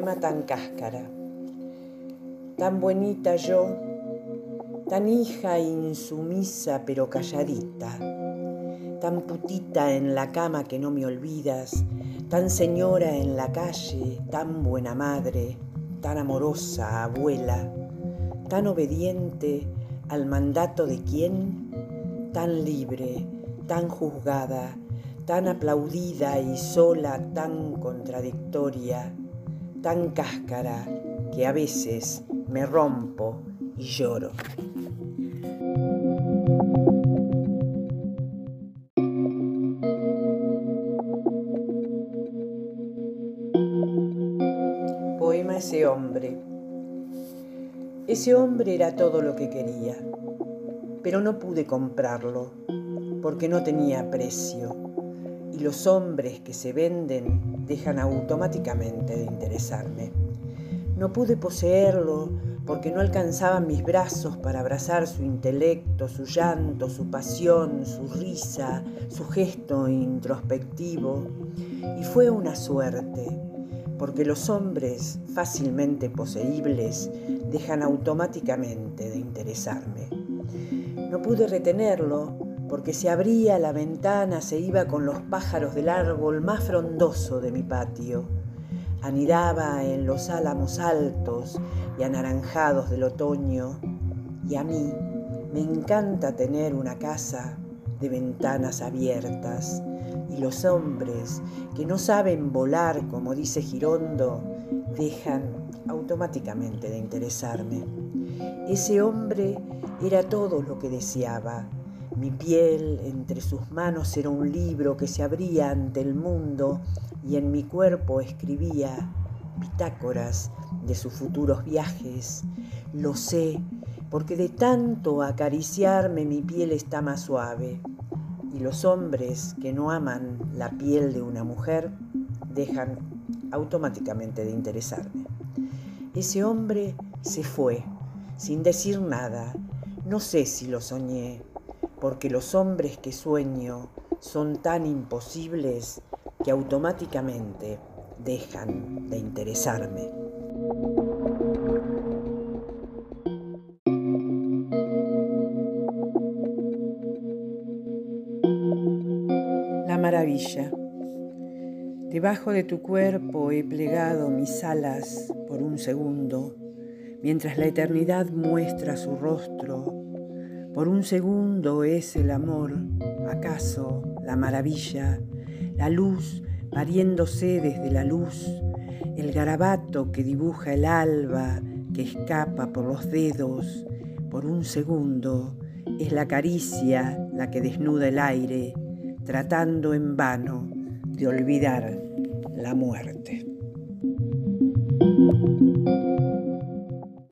tan cáscara, tan bonita yo, tan hija insumisa pero calladita, tan putita en la cama que no me olvidas, tan señora en la calle, tan buena madre, tan amorosa abuela, tan obediente al mandato de quién, tan libre, tan juzgada, tan aplaudida y sola, tan contradictoria, tan cáscara, que a veces me rompo y lloro. Poema Ese hombre. Ese hombre era todo lo que quería, pero no pude comprarlo porque no tenía precio los hombres que se venden dejan automáticamente de interesarme. No pude poseerlo porque no alcanzaban mis brazos para abrazar su intelecto, su llanto, su pasión, su risa, su gesto introspectivo. Y fue una suerte, porque los hombres fácilmente poseíbles dejan automáticamente de interesarme. No pude retenerlo porque se abría la ventana, se iba con los pájaros del árbol más frondoso de mi patio. Anidaba en los álamos altos y anaranjados del otoño, y a mí me encanta tener una casa de ventanas abiertas, y los hombres que no saben volar, como dice Girondo, dejan automáticamente de interesarme. Ese hombre era todo lo que deseaba, mi piel entre sus manos era un libro que se abría ante el mundo y en mi cuerpo escribía bitácoras de sus futuros viajes. Lo sé, porque de tanto acariciarme mi piel está más suave. Y los hombres que no aman la piel de una mujer dejan automáticamente de interesarme. Ese hombre se fue, sin decir nada. No sé si lo soñé, porque los hombres que sueño son tan imposibles que automáticamente dejan de interesarme. La maravilla. Debajo de tu cuerpo he plegado mis alas por un segundo, mientras la eternidad muestra su rostro por un segundo es el amor, acaso la maravilla, la luz pariéndose desde la luz, el garabato que dibuja el alba que escapa por los dedos, por un segundo es la caricia la que desnuda el aire, tratando en vano de olvidar la muerte.